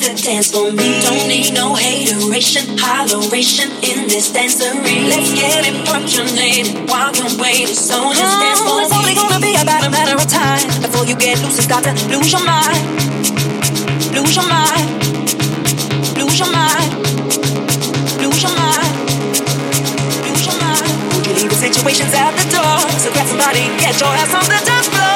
Got to dance for me. Don't need no hateration, holleration in this dancery. Let's get it percolated while you're waiting, so just dance for me. It's only gonna be about a matter of time before you get loose and start to lose your mind, lose your mind, lose your mind, lose your mind, lose your mind. Would you leave the situations at the door? So grab somebody, get your ass on the dance floor.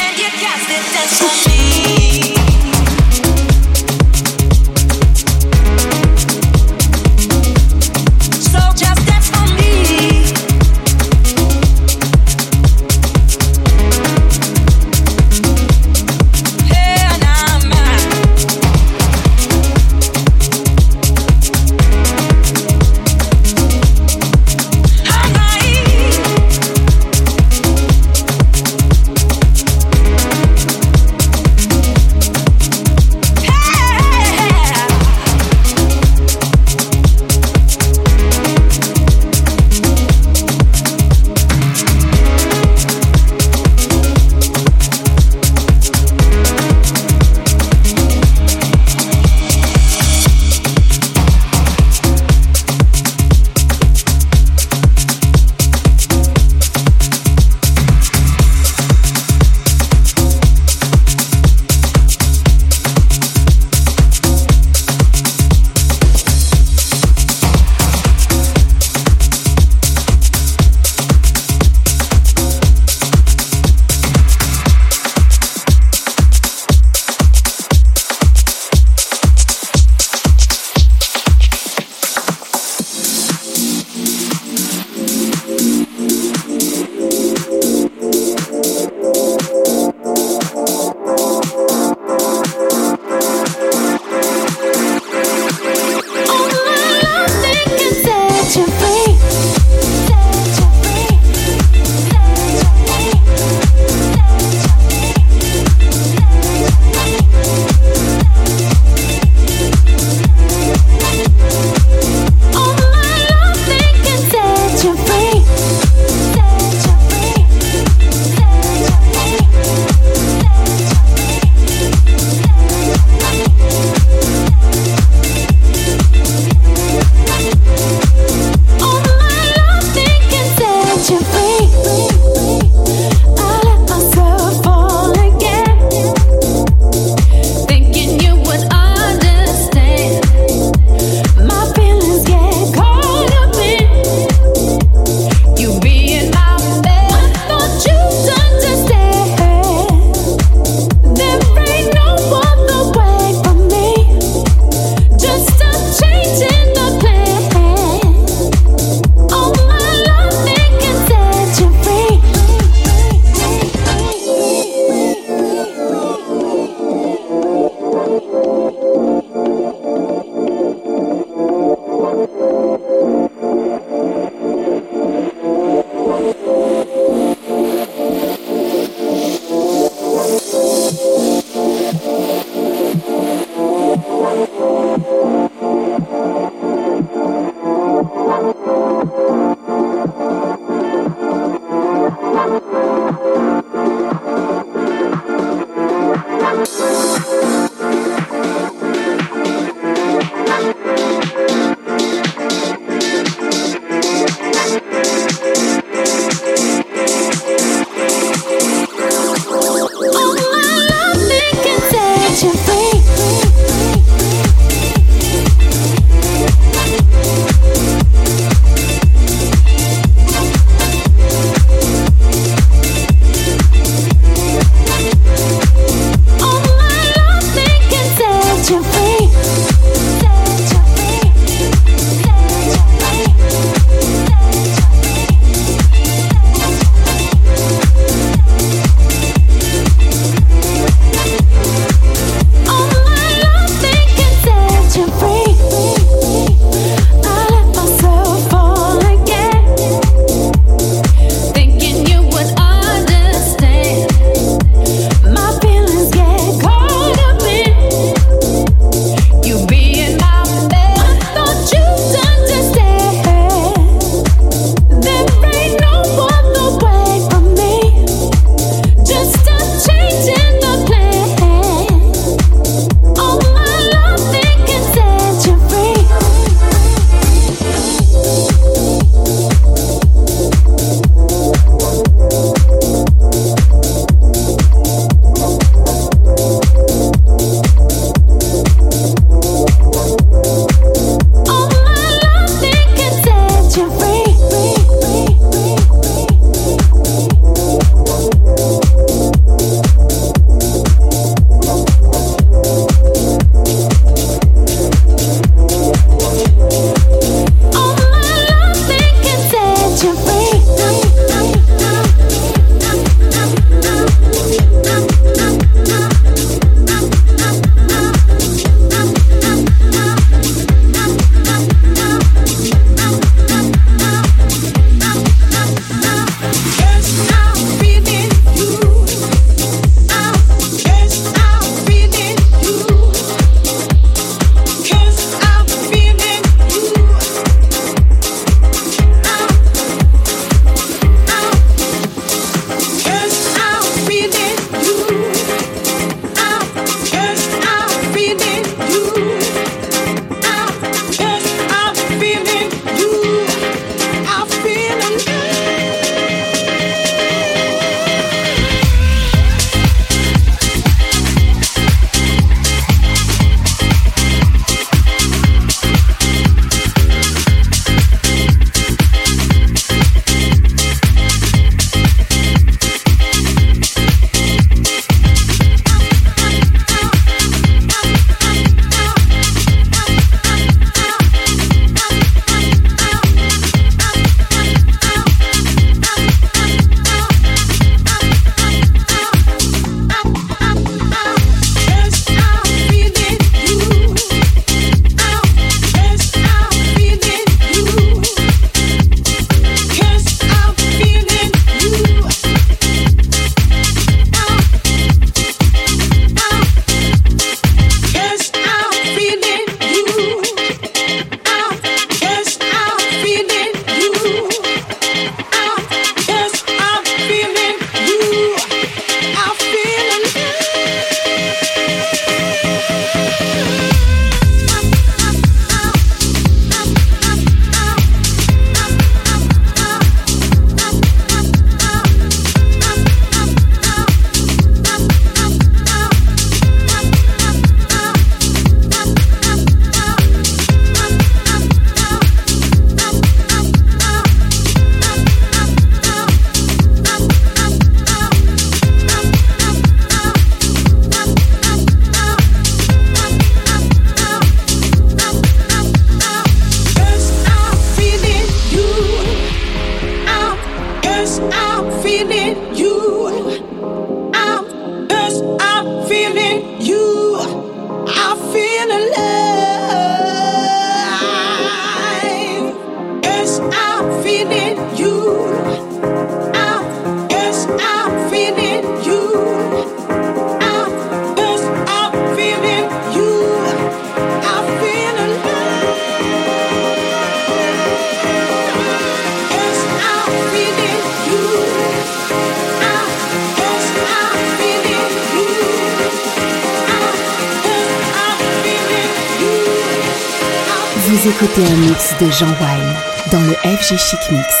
Le FG Chic Mix.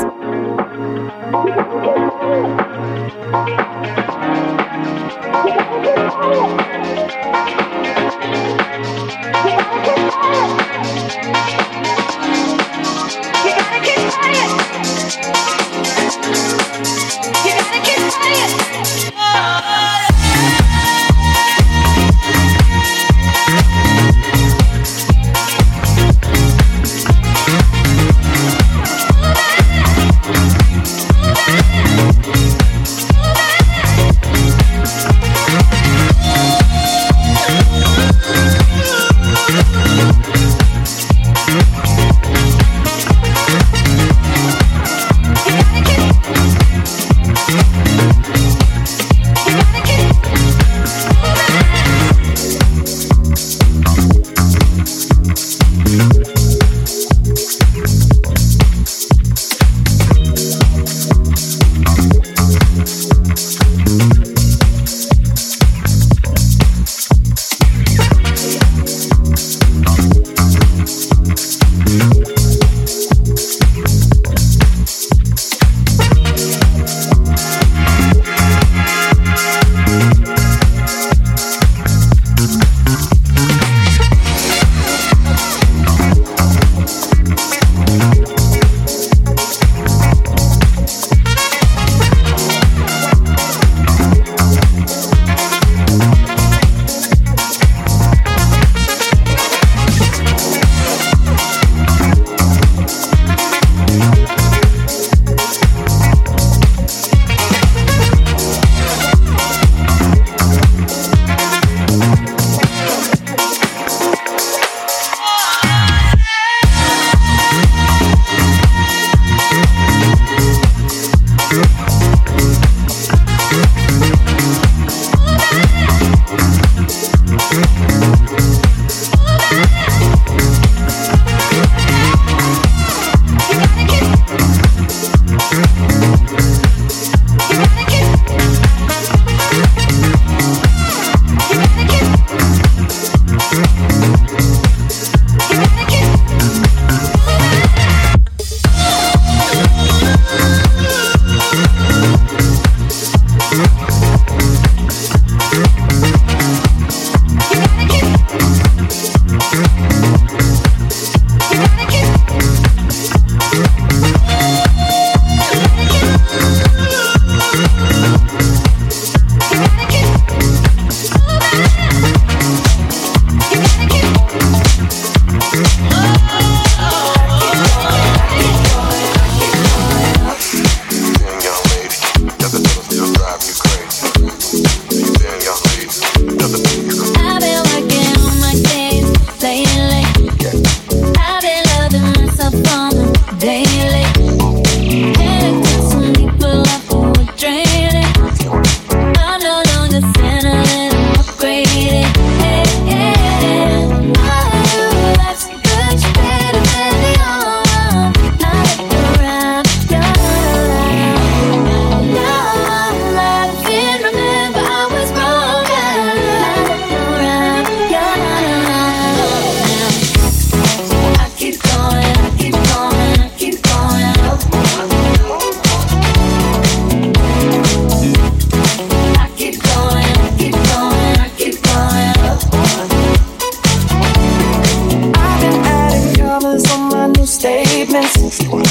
Forgot, you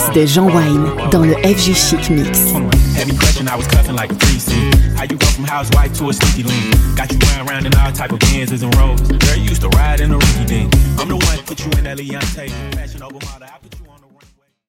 Mix de Jean Wine dans le FG Chic Mix. Heavy I was like a precinct. How you go from housewife to a sneaky? Got you running around in all type of and. Girl, you used to ride in a dink. I'm the one put you in that Leontay.